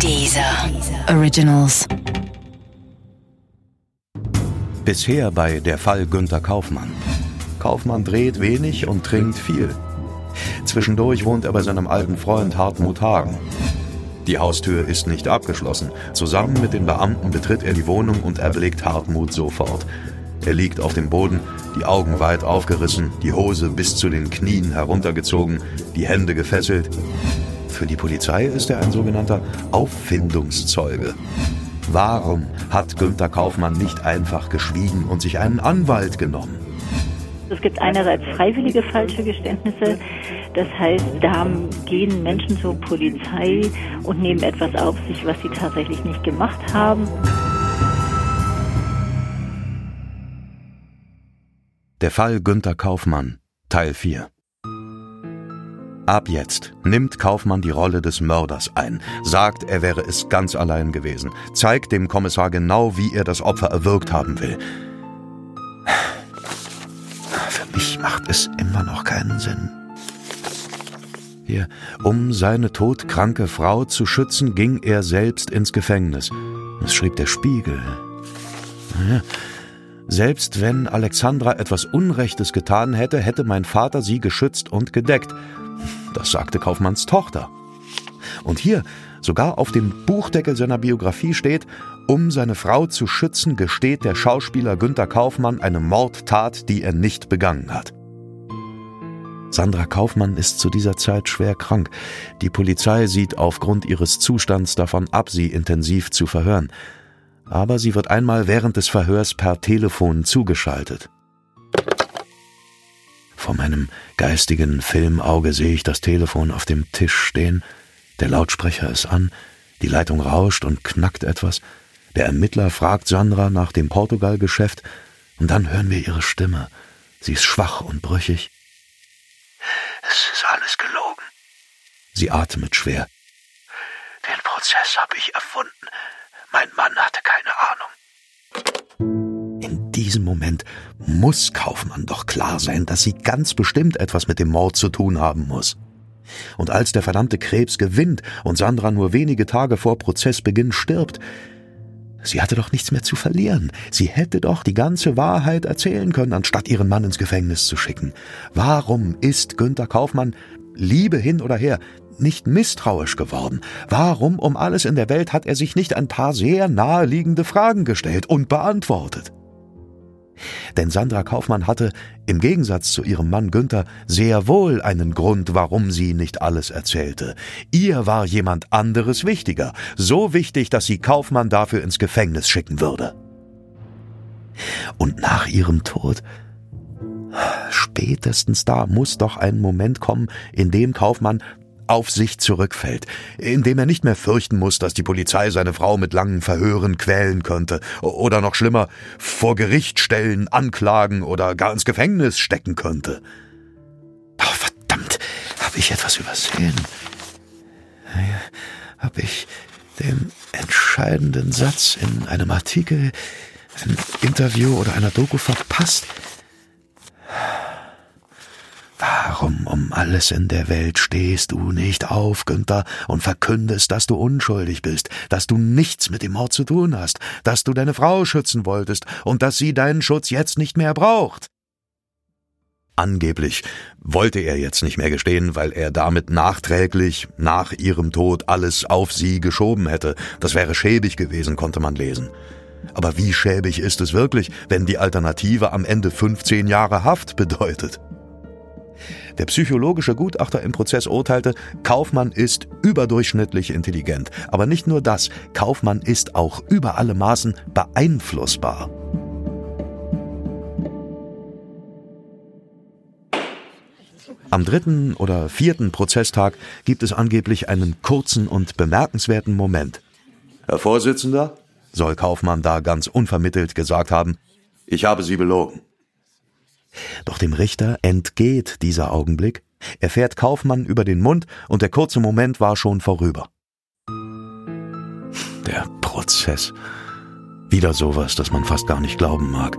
Dieser Originals. Bisher bei der Fall Günter Kaufmann. Kaufmann dreht wenig und trinkt viel. Zwischendurch wohnt er bei seinem alten Freund Hartmut Hagen. Die Haustür ist nicht abgeschlossen. Zusammen mit den Beamten betritt er die Wohnung und erblickt Hartmut sofort. Er liegt auf dem Boden, die Augen weit aufgerissen, die Hose bis zu den Knien heruntergezogen, die Hände gefesselt. Für die Polizei ist er ein sogenannter Auffindungszeuge. Warum hat Günter Kaufmann nicht einfach geschwiegen und sich einen Anwalt genommen? Es gibt einerseits freiwillige falsche Geständnisse. Das heißt, da gehen Menschen zur Polizei und nehmen etwas auf sich, was sie tatsächlich nicht gemacht haben. Der Fall Günter Kaufmann, Teil 4. Ab jetzt nimmt Kaufmann die Rolle des Mörders ein, sagt, er wäre es ganz allein gewesen, zeigt dem Kommissar genau, wie er das Opfer erwürgt haben will. Für mich macht es immer noch keinen Sinn. Hier, um seine todkranke Frau zu schützen, ging er selbst ins Gefängnis. Das schrieb der Spiegel. Ja, selbst wenn Alexandra etwas Unrechtes getan hätte, hätte mein Vater sie geschützt und gedeckt. Das sagte Kaufmanns Tochter. Und hier, sogar auf dem Buchdeckel seiner Biografie steht, um seine Frau zu schützen, gesteht der Schauspieler Günter Kaufmann eine Mordtat, die er nicht begangen hat. Sandra Kaufmann ist zu dieser Zeit schwer krank. Die Polizei sieht aufgrund ihres Zustands davon ab, sie intensiv zu verhören aber sie wird einmal während des Verhörs per Telefon zugeschaltet. Vor meinem geistigen Filmauge sehe ich das Telefon auf dem Tisch stehen, der Lautsprecher ist an, die Leitung rauscht und knackt etwas, der Ermittler fragt Sandra nach dem Portugal-Geschäft, und dann hören wir ihre Stimme. Sie ist schwach und brüchig. Es ist alles gelogen. Sie atmet schwer. Den Prozess habe ich erfunden. Mein Mann hatte keine Ahnung. Diesem Moment muss Kaufmann doch klar sein, dass sie ganz bestimmt etwas mit dem Mord zu tun haben muss. Und als der verdammte Krebs gewinnt und Sandra nur wenige Tage vor Prozessbeginn stirbt, sie hatte doch nichts mehr zu verlieren. Sie hätte doch die ganze Wahrheit erzählen können, anstatt ihren Mann ins Gefängnis zu schicken. Warum ist Günter Kaufmann, Liebe hin oder her, nicht misstrauisch geworden? Warum um alles in der Welt hat er sich nicht ein paar sehr naheliegende Fragen gestellt und beantwortet? Denn Sandra Kaufmann hatte, im Gegensatz zu ihrem Mann Günther, sehr wohl einen Grund, warum sie nicht alles erzählte. Ihr war jemand anderes wichtiger, so wichtig, dass sie Kaufmann dafür ins Gefängnis schicken würde. Und nach ihrem Tod Spätestens da muss doch ein Moment kommen, in dem Kaufmann auf sich zurückfällt, indem er nicht mehr fürchten muss, dass die Polizei seine Frau mit langen Verhören quälen könnte oder noch schlimmer vor Gericht stellen, anklagen oder gar ins Gefängnis stecken könnte. Oh, verdammt, habe ich etwas übersehen? Habe ich den entscheidenden Satz in einem Artikel, einem Interview oder einer Doku verpasst? Warum um alles in der Welt stehst du nicht auf, Günther, und verkündest, dass du unschuldig bist, dass du nichts mit dem Mord zu tun hast, dass du deine Frau schützen wolltest und dass sie deinen Schutz jetzt nicht mehr braucht? Angeblich wollte er jetzt nicht mehr gestehen, weil er damit nachträglich, nach ihrem Tod, alles auf sie geschoben hätte. Das wäre schäbig gewesen, konnte man lesen. Aber wie schäbig ist es wirklich, wenn die Alternative am Ende 15 Jahre Haft bedeutet? Der psychologische Gutachter im Prozess urteilte, Kaufmann ist überdurchschnittlich intelligent. Aber nicht nur das, Kaufmann ist auch über alle Maßen beeinflussbar. Am dritten oder vierten Prozesstag gibt es angeblich einen kurzen und bemerkenswerten Moment. Herr Vorsitzender, soll Kaufmann da ganz unvermittelt gesagt haben, ich habe Sie belogen. Doch dem Richter entgeht dieser Augenblick, er fährt Kaufmann über den Mund und der kurze Moment war schon vorüber. Der Prozess. Wieder sowas, das man fast gar nicht glauben mag.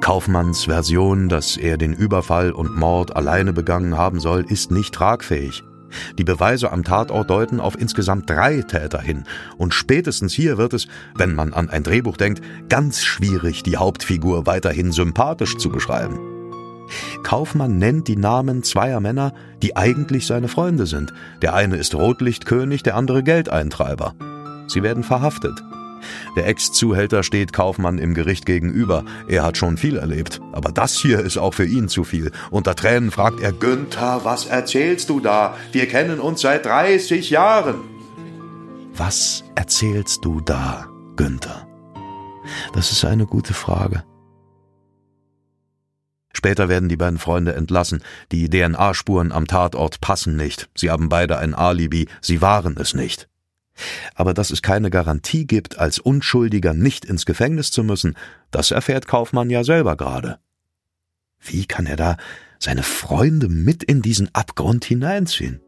Kaufmanns Version, dass er den Überfall und Mord alleine begangen haben soll, ist nicht tragfähig. Die Beweise am Tatort deuten auf insgesamt drei Täter hin. Und spätestens hier wird es, wenn man an ein Drehbuch denkt, ganz schwierig, die Hauptfigur weiterhin sympathisch zu beschreiben. Kaufmann nennt die Namen zweier Männer, die eigentlich seine Freunde sind. Der eine ist Rotlichtkönig, der andere Geldeintreiber. Sie werden verhaftet. Der Ex-Zuhälter steht Kaufmann im Gericht gegenüber. Er hat schon viel erlebt. Aber das hier ist auch für ihn zu viel. Unter Tränen fragt er, Günther, was erzählst du da? Wir kennen uns seit 30 Jahren. Was erzählst du da, Günther? Das ist eine gute Frage. Später werden die beiden Freunde entlassen. Die DNA-Spuren am Tatort passen nicht. Sie haben beide ein Alibi. Sie waren es nicht. Aber dass es keine Garantie gibt, als Unschuldiger nicht ins Gefängnis zu müssen, das erfährt Kaufmann ja selber gerade. Wie kann er da seine Freunde mit in diesen Abgrund hineinziehen?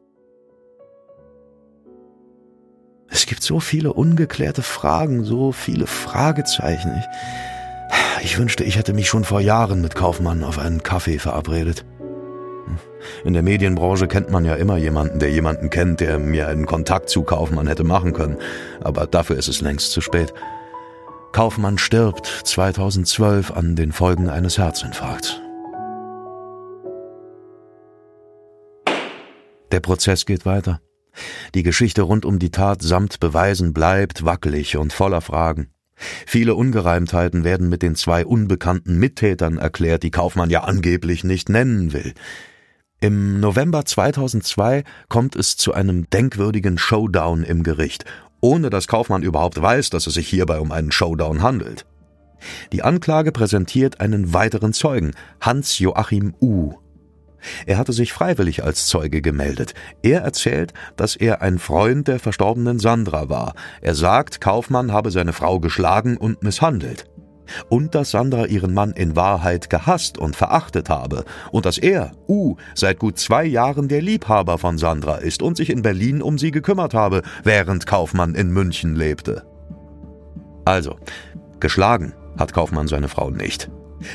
Es gibt so viele ungeklärte Fragen, so viele Fragezeichen. Ich, ich wünschte, ich hätte mich schon vor Jahren mit Kaufmann auf einen Kaffee verabredet. In der Medienbranche kennt man ja immer jemanden, der jemanden kennt, der mir einen Kontakt zu Kaufmann hätte machen können. Aber dafür ist es längst zu spät. Kaufmann stirbt 2012 an den Folgen eines Herzinfarkts. Der Prozess geht weiter. Die Geschichte rund um die Tat samt Beweisen bleibt wackelig und voller Fragen. Viele Ungereimtheiten werden mit den zwei unbekannten Mittätern erklärt, die Kaufmann ja angeblich nicht nennen will. Im November 2002 kommt es zu einem denkwürdigen Showdown im Gericht, ohne dass Kaufmann überhaupt weiß, dass es sich hierbei um einen Showdown handelt. Die Anklage präsentiert einen weiteren Zeugen, Hans Joachim U. Er hatte sich freiwillig als Zeuge gemeldet. Er erzählt, dass er ein Freund der verstorbenen Sandra war. Er sagt, Kaufmann habe seine Frau geschlagen und misshandelt und dass Sandra ihren Mann in Wahrheit gehasst und verachtet habe und dass er, U, seit gut zwei Jahren der Liebhaber von Sandra ist und sich in Berlin um sie gekümmert habe, während Kaufmann in München lebte. Also, geschlagen hat Kaufmann seine Frau nicht.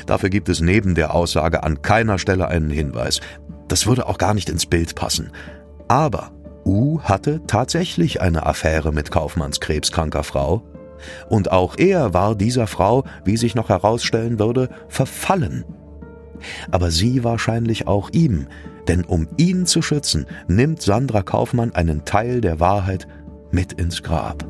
Dafür gibt es neben der Aussage an keiner Stelle einen Hinweis. Das würde auch gar nicht ins Bild passen. Aber U hatte tatsächlich eine Affäre mit Kaufmanns krebskranker Frau und auch er war dieser Frau, wie sich noch herausstellen würde, verfallen. Aber sie wahrscheinlich auch ihm, denn um ihn zu schützen, nimmt Sandra Kaufmann einen Teil der Wahrheit mit ins Grab.